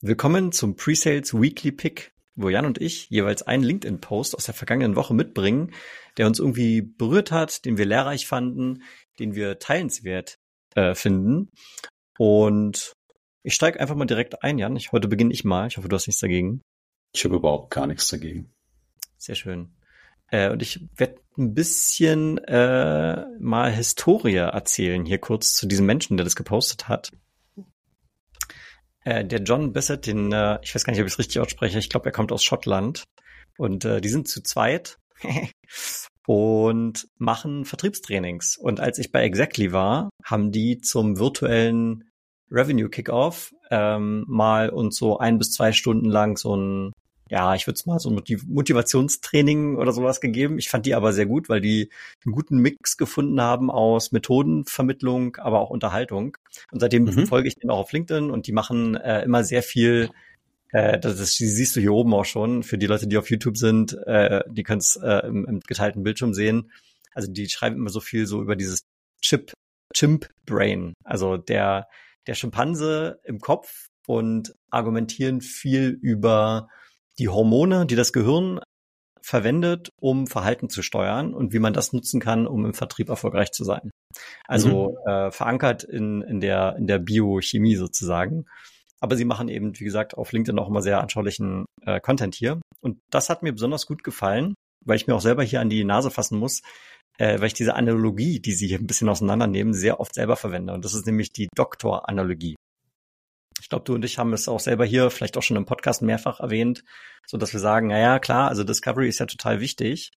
Willkommen zum Presales Weekly Pick, wo Jan und ich jeweils einen LinkedIn-Post aus der vergangenen Woche mitbringen, der uns irgendwie berührt hat, den wir lehrreich fanden, den wir teilenswert äh, finden. Und ich steige einfach mal direkt ein, Jan. Ich, heute beginne ich mal. Ich hoffe, du hast nichts dagegen. Ich habe überhaupt gar nichts dagegen. Sehr schön. Äh, und ich werde ein bisschen äh, mal Historie erzählen, hier kurz zu diesem Menschen, der das gepostet hat. Äh, der John Bissett, den, äh, ich weiß gar nicht, ob ich es richtig ausspreche, ich glaube, er kommt aus Schottland. Und äh, die sind zu zweit und machen Vertriebstrainings. Und als ich bei Exactly war, haben die zum virtuellen Revenue Kickoff ähm, mal uns so ein bis zwei Stunden lang so ein ja, ich würde es mal so Motivationstraining oder sowas gegeben. Ich fand die aber sehr gut, weil die einen guten Mix gefunden haben aus Methodenvermittlung, aber auch Unterhaltung. Und seitdem mhm. folge ich denen auch auf LinkedIn und die machen äh, immer sehr viel äh, das ist, die siehst du hier oben auch schon. Für die Leute, die auf YouTube sind, äh, die können es äh, im, im geteilten Bildschirm sehen. Also die schreiben immer so viel so über dieses Chip, Chimp Brain. Also der, der Schimpanse im Kopf und argumentieren viel über die Hormone, die das Gehirn verwendet, um Verhalten zu steuern und wie man das nutzen kann, um im Vertrieb erfolgreich zu sein. Also mhm. äh, verankert in, in, der, in der Biochemie sozusagen. Aber sie machen eben, wie gesagt, auf LinkedIn auch immer sehr anschaulichen äh, Content hier. Und das hat mir besonders gut gefallen, weil ich mir auch selber hier an die Nase fassen muss, äh, weil ich diese Analogie, die sie hier ein bisschen auseinandernehmen, sehr oft selber verwende. Und das ist nämlich die Doktor-Analogie. Ich glaube, du und ich haben es auch selber hier vielleicht auch schon im Podcast mehrfach erwähnt, so dass wir sagen, naja, klar, also Discovery ist ja total wichtig,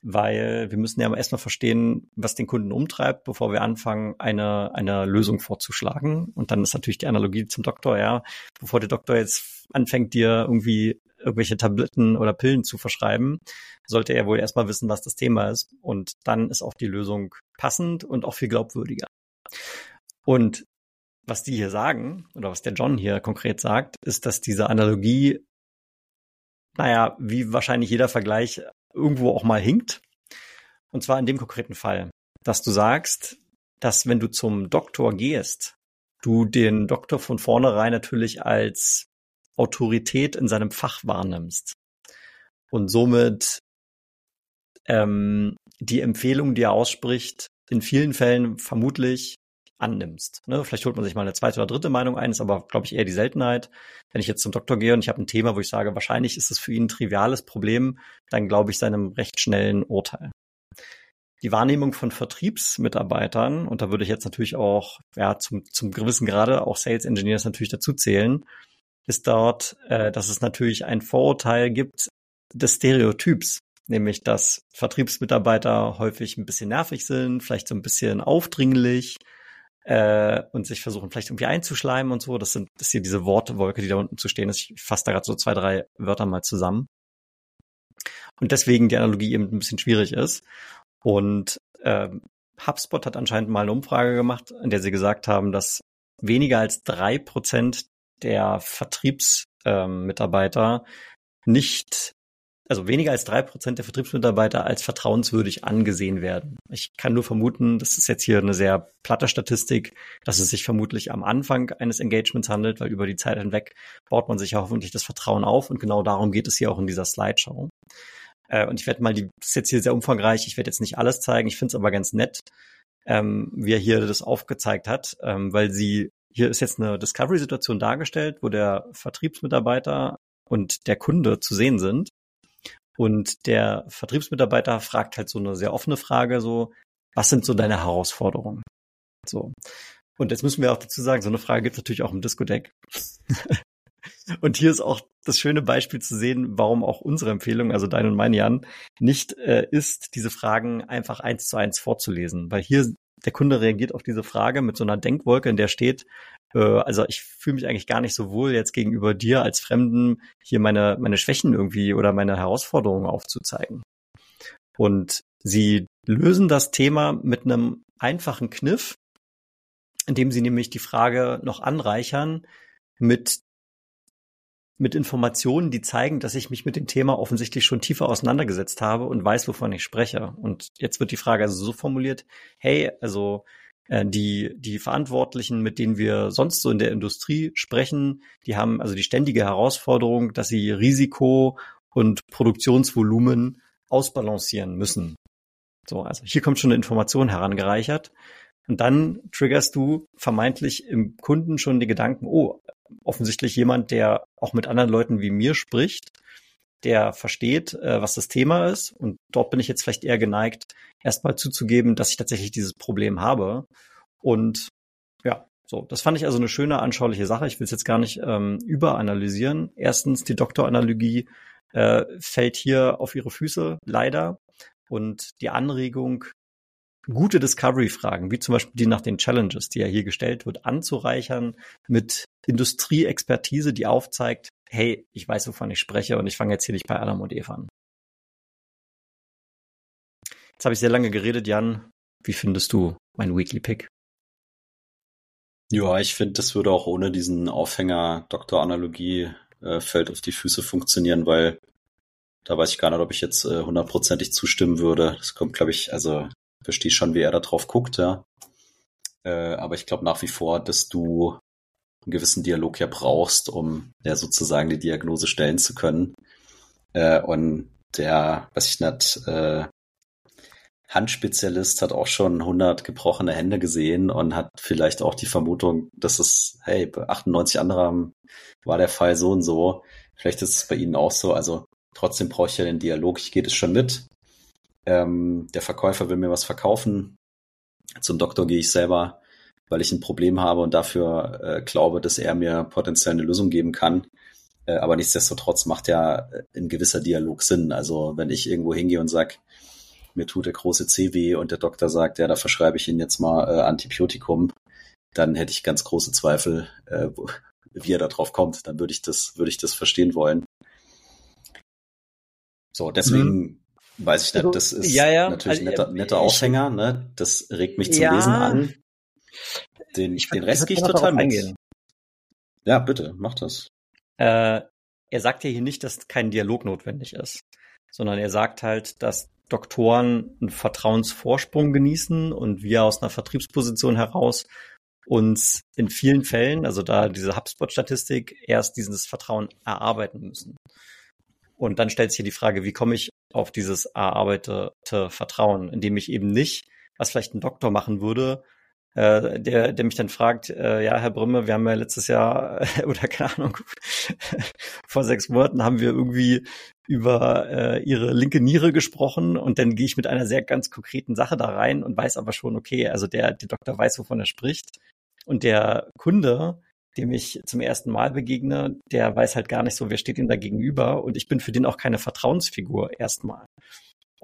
weil wir müssen ja erstmal verstehen, was den Kunden umtreibt, bevor wir anfangen, eine, eine Lösung vorzuschlagen. Und dann ist natürlich die Analogie zum Doktor, ja, bevor der Doktor jetzt anfängt, dir irgendwie irgendwelche Tabletten oder Pillen zu verschreiben, sollte er wohl erstmal wissen, was das Thema ist. Und dann ist auch die Lösung passend und auch viel glaubwürdiger. Und was die hier sagen, oder was der John hier konkret sagt, ist, dass diese Analogie, naja, wie wahrscheinlich jeder Vergleich irgendwo auch mal hinkt. Und zwar in dem konkreten Fall, dass du sagst, dass wenn du zum Doktor gehst, du den Doktor von vornherein natürlich als Autorität in seinem Fach wahrnimmst und somit ähm, die Empfehlung, die er ausspricht, in vielen Fällen vermutlich annimmst. Ne? Vielleicht holt man sich mal eine zweite oder dritte Meinung ein, ist aber, glaube ich, eher die Seltenheit. Wenn ich jetzt zum Doktor gehe und ich habe ein Thema, wo ich sage, wahrscheinlich ist es für ihn ein triviales Problem, dann glaube ich seinem recht schnellen Urteil. Die Wahrnehmung von Vertriebsmitarbeitern, und da würde ich jetzt natürlich auch ja, zum, zum gewissen Grade auch Sales Engineers natürlich dazu zählen, ist dort, äh, dass es natürlich ein Vorurteil gibt des Stereotyps, nämlich dass Vertriebsmitarbeiter häufig ein bisschen nervig sind, vielleicht so ein bisschen aufdringlich, äh, und sich versuchen vielleicht irgendwie einzuschleimen und so. Das sind das hier diese Wortwolke, die da unten zu stehen ist. Ich fasse da gerade so zwei, drei Wörter mal zusammen. Und deswegen die Analogie eben ein bisschen schwierig ist. Und äh, HubSpot hat anscheinend mal eine Umfrage gemacht, in der sie gesagt haben, dass weniger als drei Prozent der Vertriebsmitarbeiter ähm, nicht also weniger als drei Prozent der Vertriebsmitarbeiter als vertrauenswürdig angesehen werden. Ich kann nur vermuten, das ist jetzt hier eine sehr platte Statistik, dass es sich vermutlich am Anfang eines Engagements handelt, weil über die Zeit hinweg baut man sich ja hoffentlich das Vertrauen auf und genau darum geht es hier auch in dieser Slideshow. Äh, und ich werde mal, die das ist jetzt hier sehr umfangreich, ich werde jetzt nicht alles zeigen, ich finde es aber ganz nett, ähm, wie er hier das aufgezeigt hat, ähm, weil sie hier ist jetzt eine Discovery-Situation dargestellt, wo der Vertriebsmitarbeiter und der Kunde zu sehen sind. Und der Vertriebsmitarbeiter fragt halt so eine sehr offene Frage, so, was sind so deine Herausforderungen? So. Und jetzt müssen wir auch dazu sagen, so eine Frage gibt es natürlich auch im Disco-Deck. und hier ist auch das schöne Beispiel zu sehen, warum auch unsere Empfehlung, also dein und mein Jan, nicht äh, ist, diese Fragen einfach eins zu eins vorzulesen. Weil hier der Kunde reagiert auf diese Frage mit so einer Denkwolke, in der steht, äh, also ich fühle mich eigentlich gar nicht so wohl jetzt gegenüber dir als Fremden hier meine, meine Schwächen irgendwie oder meine Herausforderungen aufzuzeigen. Und sie lösen das Thema mit einem einfachen Kniff, indem sie nämlich die Frage noch anreichern mit mit Informationen, die zeigen, dass ich mich mit dem Thema offensichtlich schon tiefer auseinandergesetzt habe und weiß, wovon ich spreche. Und jetzt wird die Frage also so formuliert, hey, also Äh, die, die Verantwortlichen, mit denen wir sonst so in der Industrie sprechen, die haben also die ständige Herausforderung, dass sie Risiko und Produktionsvolumen ausbalancieren müssen. So, also hier kommt schon eine Information herangereichert. Und dann triggerst du vermeintlich im Kunden schon die Gedanken, oh, offensichtlich jemand, der auch mit anderen Leuten wie mir spricht, der versteht, äh, was das Thema ist. Und dort bin ich jetzt vielleicht eher geneigt, erstmal zuzugeben, dass ich tatsächlich dieses Problem habe. Und ja, so, das fand ich also eine schöne, anschauliche Sache. Ich will es jetzt gar nicht ähm, überanalysieren. Erstens, die Doktoranalogie äh, fällt hier auf ihre Füße, leider. Und die Anregung, gute Discovery-Fragen, wie zum Beispiel die nach den Challenges, die ja hier gestellt wird, anzureichern mit Industrieexpertise, die aufzeigt, hey, ich weiß, wovon ich spreche und ich fange jetzt hier nicht bei Adam und Eva an. Jetzt habe ich sehr lange geredet, Jan. Wie findest du mein Weekly Pick? Ja, ich finde, das würde auch ohne diesen Aufhänger Doktoranalogie äh, Feld auf die Füße funktionieren, weil da weiß ich gar nicht, ob ich jetzt äh, hundertprozentig zustimmen würde. Das kommt, glaube ich, also verstehe schon, wie er da drauf guckt, ja. Äh, aber ich glaube nach wie vor, dass du einen gewissen Dialog ja brauchst, um ja sozusagen die Diagnose stellen zu können. Äh, und der, weiß ich nicht, äh, Handspezialist hat auch schon 100 gebrochene Hände gesehen und hat vielleicht auch die Vermutung, dass es, hey, bei 98 anderen war der Fall so und so. Vielleicht ist es bei Ihnen auch so. Also trotzdem brauche ich ja den Dialog. Ich gehe das schon mit. Ähm, der Verkäufer will mir was verkaufen. Zum Doktor gehe ich selber, weil ich ein Problem habe und dafür äh, glaube, dass er mir potenziell eine Lösung geben kann. Äh, aber nichtsdestotrotz macht ja ein gewisser Dialog Sinn. Also wenn ich irgendwo hingehe und sage, mir tut der große C weh und der Doktor sagt, ja, da verschreibe ich Ihnen jetzt mal äh, Antibiotikum, dann hätte ich ganz große Zweifel, äh, wie er da drauf kommt. Dann würde ich das, würde ich das verstehen wollen. So, deswegen mhm. Weiß ich nicht, also, das ist ja, ja. natürlich ein also, netter, netter Aufhänger, ne? Das regt mich zum ja. Lesen an. Den, ich den Rest gehe ich total mit. Eingehen. Ja, bitte, mach das. Äh, er sagt ja hier nicht, dass kein Dialog notwendig ist, sondern er sagt halt, dass Doktoren einen Vertrauensvorsprung genießen und wir aus einer Vertriebsposition heraus uns in vielen Fällen, also da diese HubSpot-Statistik, erst dieses Vertrauen erarbeiten müssen. Und dann stellt sich hier die Frage, wie komme ich auf dieses erarbeitete Vertrauen, indem ich eben nicht, was vielleicht ein Doktor machen würde, äh, der, der mich dann fragt, äh, ja, Herr Brümme, wir haben ja letztes Jahr äh, oder keine Ahnung, vor sechs Monaten haben wir irgendwie über äh, ihre linke Niere gesprochen und dann gehe ich mit einer sehr ganz konkreten Sache da rein und weiß aber schon, okay, also der, der Doktor weiß, wovon er spricht. Und der Kunde, dem ich zum ersten Mal begegne, der weiß halt gar nicht so, wer steht ihm da gegenüber und ich bin für den auch keine Vertrauensfigur erstmal.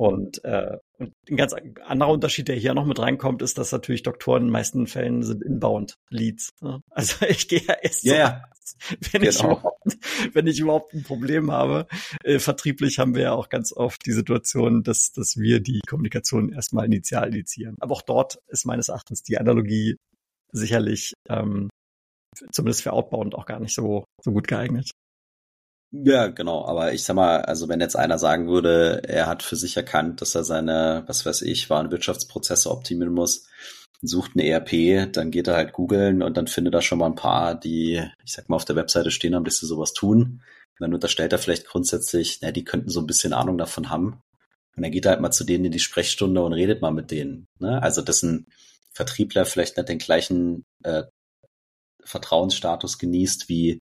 Und, äh, und ein ganz anderer Unterschied, der hier noch mit reinkommt, ist, dass natürlich Doktoren in den meisten Fällen sind inbound Leads. Ne? Also ich gehe ja erst yeah. so, wenn, genau. ich überhaupt, wenn ich überhaupt ein Problem habe. Äh, vertrieblich haben wir ja auch ganz oft die Situation, dass, dass wir die Kommunikation erstmal initial initiieren. Aber auch dort ist meines Erachtens die Analogie sicherlich ähm, zumindest für Outbound auch gar nicht so, so gut geeignet. Ja, genau. Aber ich sag mal, also wenn jetzt einer sagen würde, er hat für sich erkannt, dass er seine, was weiß ich, Warenwirtschaftsprozesse optimieren muss, sucht eine ERP, dann geht er halt googeln und dann findet er schon mal ein paar, die, ich sag mal, auf der Webseite stehen haben, dass sie sowas tun. Dann unterstellt er vielleicht grundsätzlich, na, die könnten so ein bisschen Ahnung davon haben. Und dann geht er halt mal zu denen in die Sprechstunde und redet mal mit denen. Ne? Also, dass ein Vertriebler vielleicht nicht den gleichen äh, Vertrauensstatus genießt wie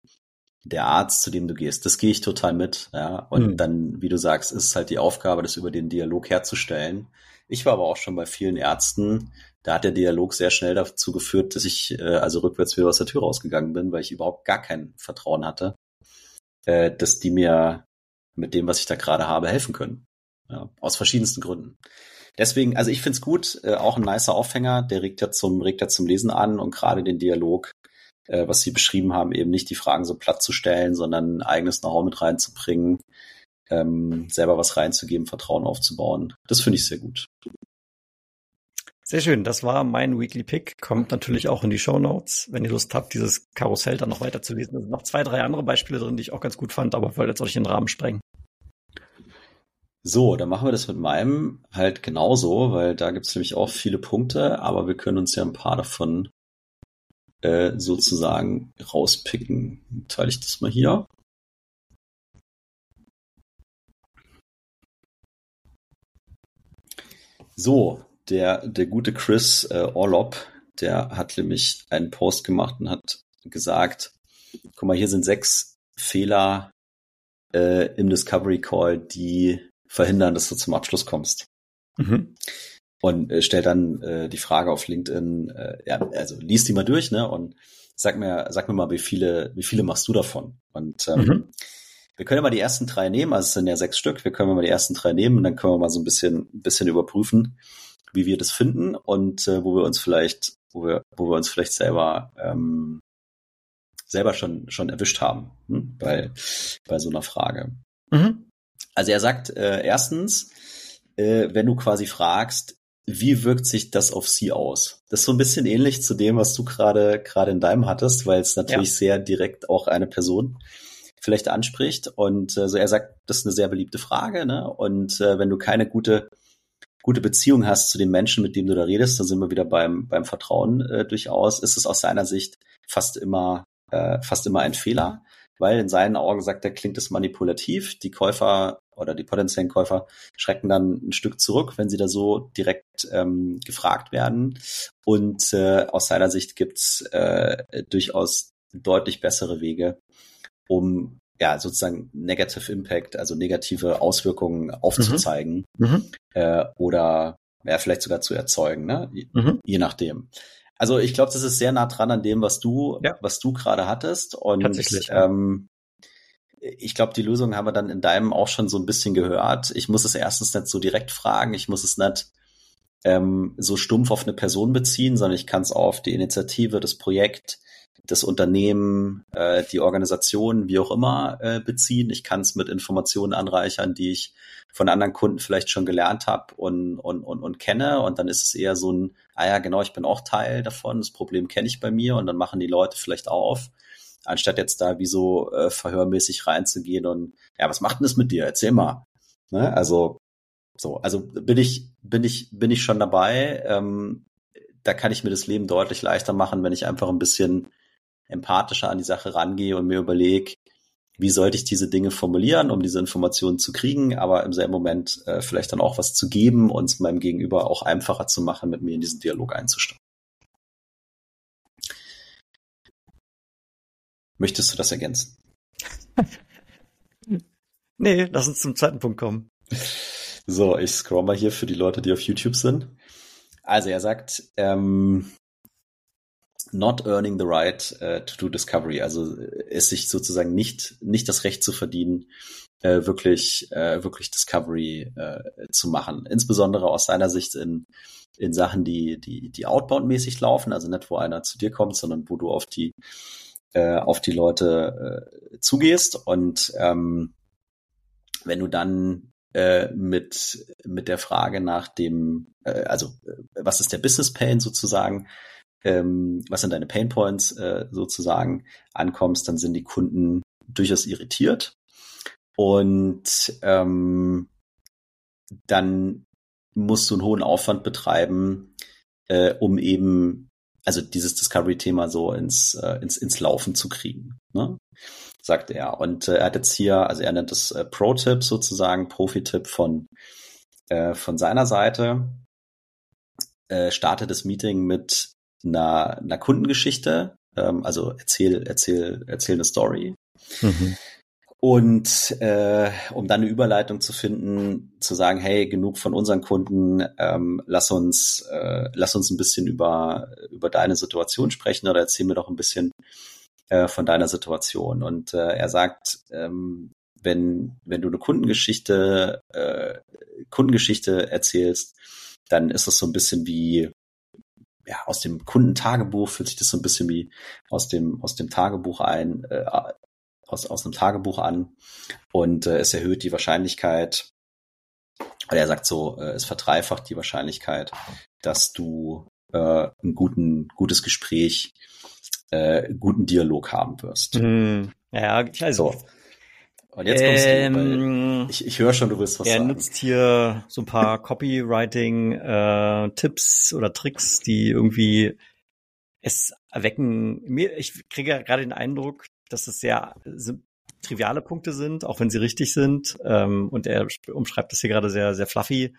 der Arzt, zu dem du gehst. Das gehe ich total mit, ja. Und mhm. dann, wie du sagst, ist es halt die Aufgabe, das über den Dialog herzustellen. Ich war aber auch schon bei vielen Ärzten, da hat der Dialog sehr schnell dazu geführt, dass ich äh, also rückwärts wieder aus der Tür rausgegangen bin, weil ich überhaupt gar kein Vertrauen hatte, äh, dass die mir mit dem, was ich da gerade habe, helfen können. Ja, aus verschiedensten Gründen. Deswegen, also ich find's gut, äh, auch ein nicer Aufhänger, der regt ja zum, regt ja zum Lesen an und gerade den Dialog äh, was Sie beschrieben haben, eben nicht die Fragen so platt zu stellen, sondern ein eigenes Know-how mit reinzubringen, ähm, selber was reinzugeben, Vertrauen aufzubauen. Das finde ich sehr gut. Sehr schön, das war mein Weekly Pick. Kommt natürlich auch in die Show Notes, wenn ihr Lust habt, dieses Karussell dann noch weiter zu lesen. Da sind noch zwei, drei andere Beispiele drin, die ich auch ganz gut fand, aber wollte jetzt auch nicht den Rahmen sprengen. So, dann machen wir das mit meinem halt genauso, weil da gibt's nämlich auch viele Punkte, aber wir können uns ja ein paar davon äh, sozusagen rauspicken. Teile ich das mal hier. So, der, der gute Chris äh, Orlop, der hat nämlich einen Post gemacht und hat gesagt, guck mal, hier sind sechs Fehler äh, im Discovery Call, die verhindern, dass du zum Abschluss kommst. Mhm. Und äh, stellt dann äh, die Frage auf LinkedIn, äh, ja, also liest die mal durch, ne? Und sag mir, sag mir mal, wie viele, wie viele machst du davon? Und ähm, mhm. wir können ja mal die ersten drei nehmen, also es sind ja sechs Stück, wir können mal die ersten drei nehmen und dann können wir mal so ein bisschen, ein bisschen überprüfen, wie wir das finden und äh, wo wir uns vielleicht, wo wir, wo wir uns vielleicht selber ähm, selber schon schon erwischt haben hm? bei bei so einer Frage. Mhm. Also er sagt äh, erstens, äh, wenn du quasi fragst, wie wirkt sich das auf sie aus? Das ist so ein bisschen ähnlich zu dem, was du gerade gerade in deinem hattest, weil es natürlich ja. sehr direkt auch eine Person vielleicht anspricht. Und äh, so er sagt, das ist eine sehr beliebte Frage. Ne? Und äh, wenn du keine gute gute Beziehung hast zu den Menschen, mit denen du da redest, dann sind wir wieder beim, beim Vertrauen äh, durchaus, ist es aus seiner Sicht fast immer, äh, fast immer ein Fehler, weil in seinen Augen sagt er, klingt es manipulativ. Die Käufer oder die potenziellen Käufer schrecken dann ein Stück zurück, wenn sie da so direkt ähm, gefragt werden. Und äh, aus seiner Sicht gibt's äh, durchaus deutlich bessere Wege, um ja, sozusagen Negative Impact, also negative Auswirkungen aufzuzeigen mhm. mhm. äh, oder ja, vielleicht sogar zu erzeugen, ne? Mhm. Je nachdem. Also ich glaube, das ist sehr nah dran an dem, was du, ja. was du gerade hattest. Und ähm, ich glaube, die Lösung haben wir dann in deinem auch schon so ein bisschen gehört. Ich muss es erstens nicht so direkt fragen, ich muss es nicht ähm, so stumpf auf eine Person beziehen, sondern ich kann es auf die Initiative, das Projekt, das Unternehmen, äh, die Organisation, wie auch immer, äh, beziehen. Ich kann es mit Informationen anreichern, die ich von anderen Kunden vielleicht schon gelernt habe und, und, und, und kenne. Und dann ist es eher so ein, ah ja, genau, ich bin auch Teil davon, das Problem kenne ich bei mir und dann machen die Leute vielleicht auf, anstatt jetzt da wie so äh, verhörmäßig reinzugehen und ja, was macht denn das mit dir? Erzähl mal. Ne? Also so, also bin ich, bin ich, bin ich schon dabei. Ähm, da kann ich mir das Leben deutlich leichter machen, wenn ich einfach ein bisschen empathischer an die Sache rangehe und mir überlege, wie sollte ich diese Dinge formulieren, um diese Informationen zu kriegen, aber im selben Moment äh, vielleicht dann auch was zu geben und es meinem Gegenüber auch einfacher zu machen, mit mir in diesen Dialog einzusteigen. Möchtest du das ergänzen? nee, lass uns zum zweiten Punkt kommen. So, ich scroll mal hier für die Leute, die auf YouTube sind. Also er sagt, ähm, not earning the right uh, to do discovery, also äh, es sich sozusagen nicht nicht das Recht zu verdienen, äh, wirklich äh, wirklich Discovery äh, zu machen. Insbesondere aus seiner Sicht in in Sachen, die die die outbound mäßig laufen, also nicht wo einer zu dir kommt, sondern wo du auf die äh, auf die Leute äh, zugehst. Und ähm, wenn du dann äh, mit mit der Frage nach dem, äh, also äh, was ist der Business Pain sozusagen, ähm, was sind deine Pain Points äh, sozusagen ankommst, dann sind die Kunden durchaus irritiert. Und ähm, dann musst du einen hohen Aufwand betreiben, äh, um eben also dieses Discovery-Thema so ins, äh, ins, ins Laufen zu kriegen, ne? sagt er. Und äh, er hat jetzt hier, also er nennt das äh, Pro-Tipp sozusagen, Profi-Tipp von, äh, von seiner Seite. Äh, startet das Meeting mit einer, einer Kundengeschichte, ähm, also erzähl, erzähl, erzähl eine Story. Mhm. Und äh, um dann eine Überleitung zu finden, zu sagen, hey, genug von unseren Kunden, ähm, lass uns, äh, lass uns ein bisschen über über deine Situation sprechen oder erzähl mir doch ein bisschen äh, von deiner Situation. Und äh, er sagt, ähm, wenn wenn du eine Kundengeschichte äh, Kundengeschichte erzählst, dann ist es so ein bisschen wie ja, aus dem Kundentagebuch fühlt sich das so ein bisschen wie aus dem, aus dem Tagebuch ein, äh, aus, aus einem Tagebuch an. Und äh, es erhöht die Wahrscheinlichkeit, oder er sagt so, äh, es verdreifacht die Wahrscheinlichkeit, dass du äh, ein guten, gutes Gespräch, äh, guten Dialog haben wirst. Mm, ja, also. So. Und jetzt kommst ähm, du, ich, ich höre schon, du willst was er sagen. Er nutzt hier so ein paar Copywriting-Tipps äh, oder Tricks, die irgendwie es erwecken. Mir, ich kriege gerade den Eindruck, dass es sehr triviale Punkte sind, auch wenn sie richtig sind. Ähm, und er umschreibt das hier gerade sehr, sehr fluffy.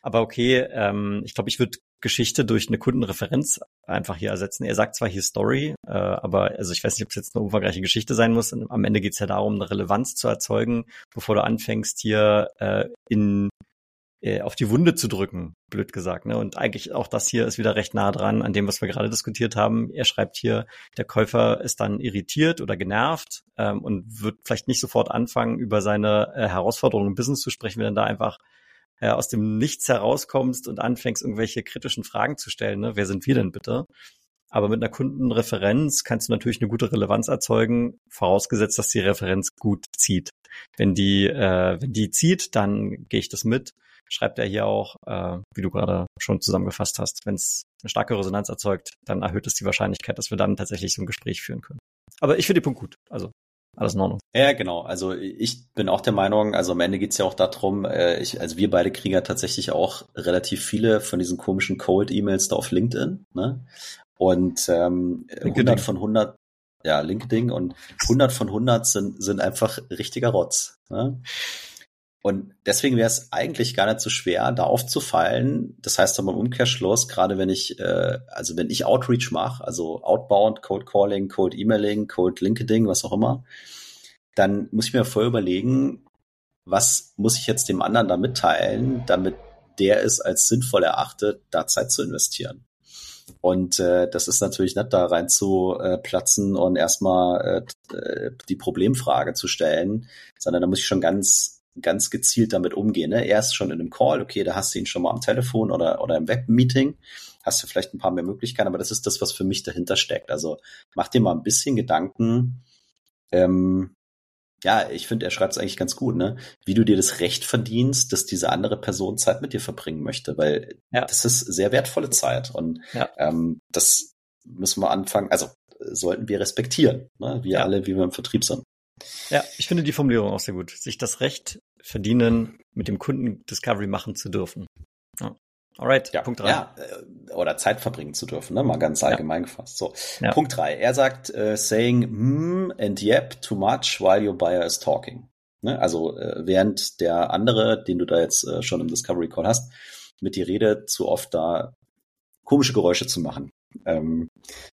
Aber okay, ähm, ich glaube, ich würde Geschichte durch eine Kundenreferenz einfach hier ersetzen. Er sagt zwar hier Story, äh, aber also ich weiß nicht, ob es jetzt eine umfangreiche Geschichte sein muss. Am Ende geht es ja darum, eine Relevanz zu erzeugen, bevor du anfängst, hier äh, in äh, auf die Wunde zu drücken, blöd gesagt. Ne? Und eigentlich auch das hier ist wieder recht nah dran an dem, was wir gerade diskutiert haben. Er schreibt hier, der Käufer ist dann irritiert oder genervt ähm, und wird vielleicht nicht sofort anfangen, über seine äh, Herausforderungen im Business zu sprechen, wenn er da einfach äh, aus dem Nichts herauskommst und anfängst, irgendwelche kritischen Fragen zu stellen. Ne? Wer sind wir denn bitte? Aber mit einer Kundenreferenz kannst du natürlich eine gute Relevanz erzeugen, vorausgesetzt, dass die Referenz gut zieht. Wenn die, äh, wenn die zieht, dann gehe ich das mit. Schreibt er hier auch, äh, wie du gerade schon zusammengefasst hast. Wenn es eine starke Resonanz erzeugt, dann erhöht es die Wahrscheinlichkeit, dass wir dann tatsächlich so ein Gespräch führen können. Aber ich finde den Punkt gut. Also alles in Ordnung. Ja, genau. Also ich bin auch der Meinung, also am Ende geht's ja auch darum, äh, ich, also wir beide kriegen ja tatsächlich auch relativ viele von diesen komischen Cold-E-Mails da auf LinkedIn. Ne? Und ähm, 100 von 100, ja, LinkedIn und 100 von 100 sind, sind einfach richtiger Rotz. Ne? Und deswegen wäre es eigentlich gar nicht so schwer, da aufzufallen. Das heißt aber im Umkehrschluss, gerade wenn ich, äh, also wenn ich Outreach mache, also Outbound, Cold Calling, Cold Emailing, Cold LinkedIn, was auch immer, dann muss ich mir vorher überlegen, was muss ich jetzt dem anderen da mitteilen, damit der es als sinnvoll erachtet, da Zeit zu investieren. Und äh, das ist natürlich nicht da rein zu äh, platzen und erstmal äh, die Problemfrage zu stellen, sondern da muss ich schon ganz ganz gezielt damit umgehen. Ne? Erst schon in einem Call, okay, da hast du ihn schon mal am Telefon oder, oder im Webmeeting, hast du vielleicht ein paar mehr Möglichkeiten, aber das ist das, was für mich dahinter steckt. Also mach dir mal ein bisschen Gedanken. Ähm, ja, ich finde, er schreibt es eigentlich ganz gut, ne? Wie du dir das Recht verdienst, dass diese andere Person Zeit mit dir verbringen möchte, weil ja. das ist sehr wertvolle Zeit und ja. ähm, das müssen wir anfangen, also sollten wir respektieren, ne? wir ja. alle, wie wir im Vertrieb sind. Ja, ich finde die Formulierung auch sehr gut. Sich das Recht verdienen, mit dem Kunden Discovery machen zu dürfen. Ja. Alright, ja, Punkt drei. Ja, äh, oder Zeit verbringen zu dürfen, ne? mal ganz allgemein ja. gefasst. So, ja. Punkt drei. Er sagt, uh, saying hmm and yep too much while your buyer is talking. Ne? Also äh, während der andere, den du da jetzt äh, schon im Discovery Call hast, mit dir redet, zu oft da komische Geräusche zu machen ähm,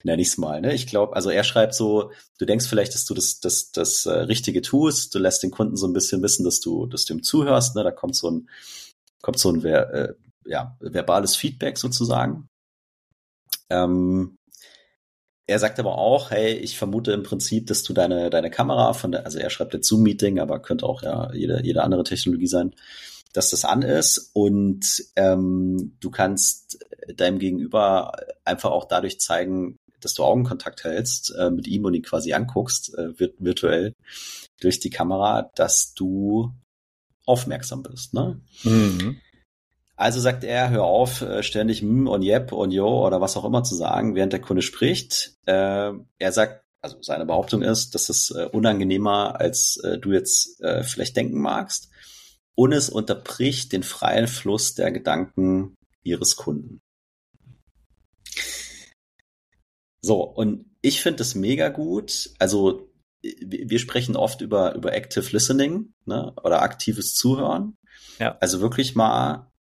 nenne ich es mal. Ne? Ich glaube, also er schreibt so, du denkst vielleicht, dass du das, das, das äh, Richtige tust, du lässt den Kunden so ein bisschen wissen, dass du, dass du ihm zuhörst, ne? da kommt so ein, kommt so ein äh, ja, verbales Feedback sozusagen. Ähm, er sagt aber auch, hey, ich vermute im Prinzip, dass du deine, deine Kamera von der, also er schreibt jetzt Zoom-Meeting, aber könnte auch ja jede, jede andere Technologie sein, dass das an ist und ähm, du kannst deinem Gegenüber einfach auch dadurch zeigen, dass du Augenkontakt hältst äh, mit ihm und ihn quasi anguckst, äh, virtuell durch die Kamera, dass du aufmerksam bist. Ne? Mhm. Also sagt er, hör auf, äh, ständig mm und yep und yo oder was auch immer zu sagen, während der Kunde spricht. Äh, er sagt, also seine Behauptung ist, dass es äh, unangenehmer, als äh, du jetzt äh, vielleicht denken magst. Und es unterbricht den freien Fluss der Gedanken ihres Kunden. So, und ich finde es mega gut. Also wir sprechen oft über, über Active Listening ne, oder aktives Zuhören. Ja. Also wirklich mal,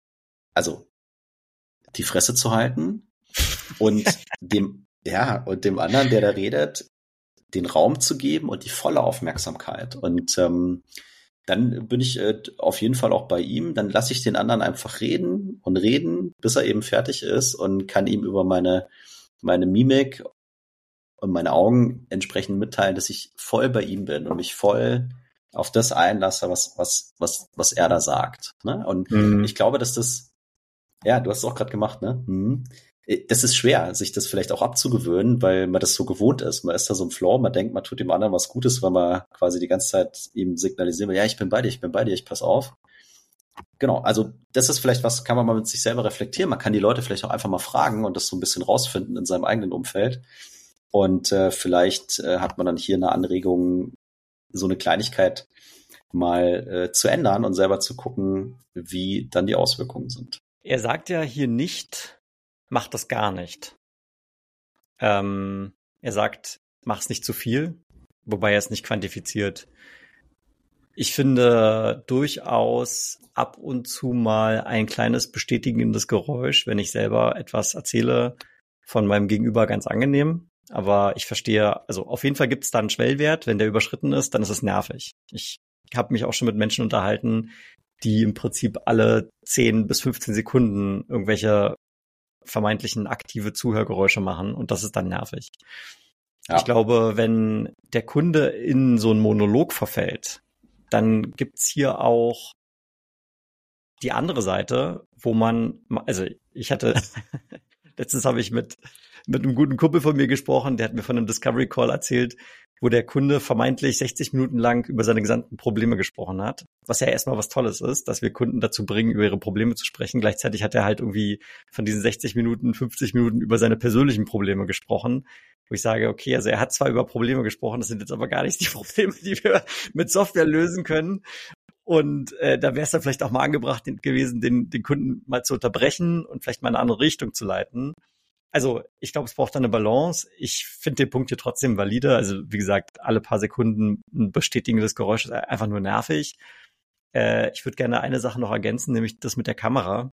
also die Fresse zu halten und dem, ja, und dem anderen, der da redet, den Raum zu geben und die volle Aufmerksamkeit. Und ähm, dann bin ich äh, auf jeden Fall auch bei ihm. Dann lasse ich den anderen einfach reden und reden, bis er eben fertig ist und kann ihm über meine, meine Mimik und meine Augen entsprechend mitteilen, dass ich voll bei ihm bin und mich voll auf das einlasse, was, was, was, was er da sagt. Ne? Und mhm. ich glaube, dass das, ja, du hast es auch gerade gemacht, ne? Mhm. Das ist schwer, sich das vielleicht auch abzugewöhnen, weil man das so gewohnt ist. Man ist da so im Flow, man denkt, man tut dem anderen was Gutes, weil man quasi die ganze Zeit ihm signalisieren will, ja, ich bin bei dir, ich bin bei dir, ich pass auf. Genau, also das ist vielleicht was, kann man mal mit sich selber reflektieren. Man kann die Leute vielleicht auch einfach mal fragen und das so ein bisschen rausfinden in seinem eigenen Umfeld. Und äh, vielleicht äh, hat man dann hier eine Anregung, so eine Kleinigkeit mal äh, zu ändern und selber zu gucken, wie dann die Auswirkungen sind. Er sagt ja hier nicht, mach das gar nicht. Ähm, er sagt, mach's nicht zu viel, wobei er es nicht quantifiziert. Ich finde durchaus ab und zu mal ein kleines bestätigendes Geräusch, wenn ich selber etwas erzähle, von meinem Gegenüber ganz angenehm. Aber ich verstehe, also auf jeden Fall gibt es da einen Schwellwert. Wenn der überschritten ist, dann ist es nervig. Ich habe mich auch schon mit Menschen unterhalten, die im Prinzip alle 10 bis 15 Sekunden irgendwelche vermeintlichen aktive Zuhörgeräusche machen und das ist dann nervig. Ja. Ich glaube, wenn der Kunde in so einen Monolog verfällt, dann gibt's hier auch die andere Seite, wo man, also ich hatte, letztens habe ich mit, mit einem guten Kumpel von mir gesprochen, der hat mir von einem Discovery Call erzählt, wo der Kunde vermeintlich 60 Minuten lang über seine gesamten Probleme gesprochen hat. Was ja erstmal was Tolles ist, dass wir Kunden dazu bringen, über ihre Probleme zu sprechen. Gleichzeitig hat er halt irgendwie von diesen 60 Minuten, 50 Minuten über seine persönlichen Probleme gesprochen. Wo ich sage, okay, also er hat zwar über Probleme gesprochen, das sind jetzt aber gar nicht die Probleme, die wir mit Software lösen können. Und äh, da wäre es dann vielleicht auch mal angebracht gewesen, den, den Kunden mal zu unterbrechen und vielleicht mal in eine andere Richtung zu leiten also ich glaube, es braucht eine Balance. Ich finde den Punkt hier trotzdem valide. Also wie gesagt, alle paar Sekunden ein bestätigendes Geräusch ist einfach nur nervig. Äh, ich würde gerne eine Sache noch ergänzen, nämlich das mit der Kamera.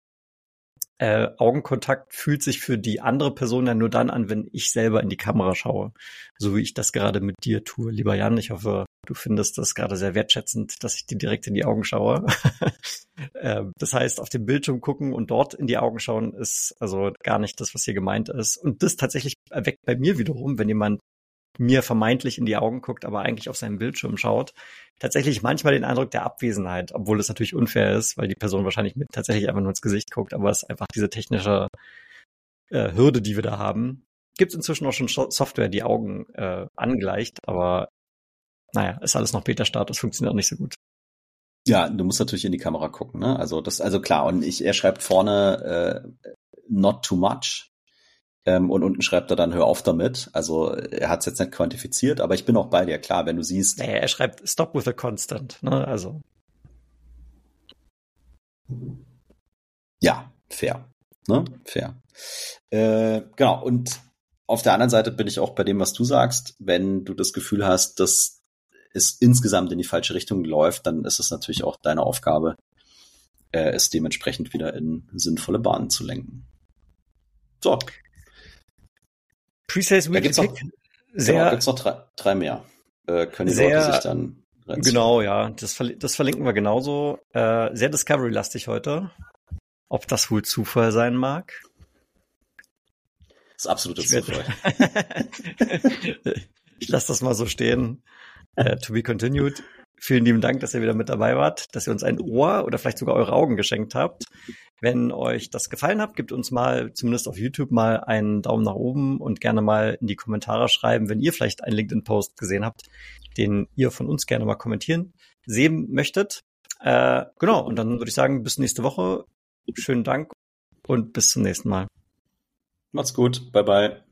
Äh, Augenkontakt fühlt sich für die andere Person ja nur dann an, wenn ich selber in die Kamera schaue. So wie ich das gerade mit dir tue. Lieber Jan, ich hoffe, du findest das gerade sehr wertschätzend, dass ich dir direkt in die Augen schaue. Ähm, das heißt, auf dem Bildschirm gucken und dort in die Augen schauen ist also gar nicht das, was hier gemeint ist. Und das tatsächlich erweckt bei mir wiederum, wenn jemand mir vermeintlich in die Augen guckt, aber eigentlich auf seinen Bildschirm schaut, tatsächlich manchmal den Eindruck der Abwesenheit, obwohl das natürlich unfair ist, weil die Person wahrscheinlich mit tatsächlich einfach nur ins Gesicht guckt, aber es ist einfach diese technische äh, Hürde, die wir da haben. Gibt es inzwischen auch schon Software, die Augen äh, angleicht, aber naja, ist alles noch Beta-Status, funktioniert auch nicht so gut. Ja, du musst natürlich in die Kamera gucken, ne? Also das, also klar, und ich, er schreibt vorne äh, not too much. Ähm, und unten schreibt er dann, hör auf damit. Also er hat es jetzt nicht quantifiziert, aber ich bin auch bei dir, klar, wenn du siehst. Naja, er schreibt stop with a constant, ne? Also. Ja, fair. Ne? Fair. Äh, genau, und auf der anderen Seite bin ich auch bei dem, was du sagst, wenn du das Gefühl hast, dass es insgesamt in die falsche Richtung läuft, dann ist es natürlich auch deine Aufgabe, äh, es dementsprechend wieder in sinnvolle Bahnen zu lenken. So. Pre-Sales Week gibt's noch, sehr, genau, gibt's noch drei, drei mehr. Äh, können die sehr, Leute sich dann Genau, ja. Das, das verlinken wir genauso. Äh, sehr Discovery-lastig heute. Ob das wohl Zufall sein mag? Das ist absolutes Zufall. ich lasse das mal so stehen. Uh, to be continued. Vielen lieben Dank, dass ihr wieder mit dabei wart, dass ihr uns ein Ohr oder vielleicht sogar eure Augen geschenkt habt. Wenn euch das gefallen hat, gebt uns mal, zumindest auf YouTube, mal einen Daumen nach oben und gerne mal in die Kommentare schreiben, wenn ihr vielleicht einen LinkedIn-Post gesehen habt, den ihr von uns gerne mal kommentieren sehen möchtet. Äh, genau, und dann würde ich sagen, bis nächste Woche. Schönen Dank und bis zum nächsten Mal. Macht's gut. Bye bye.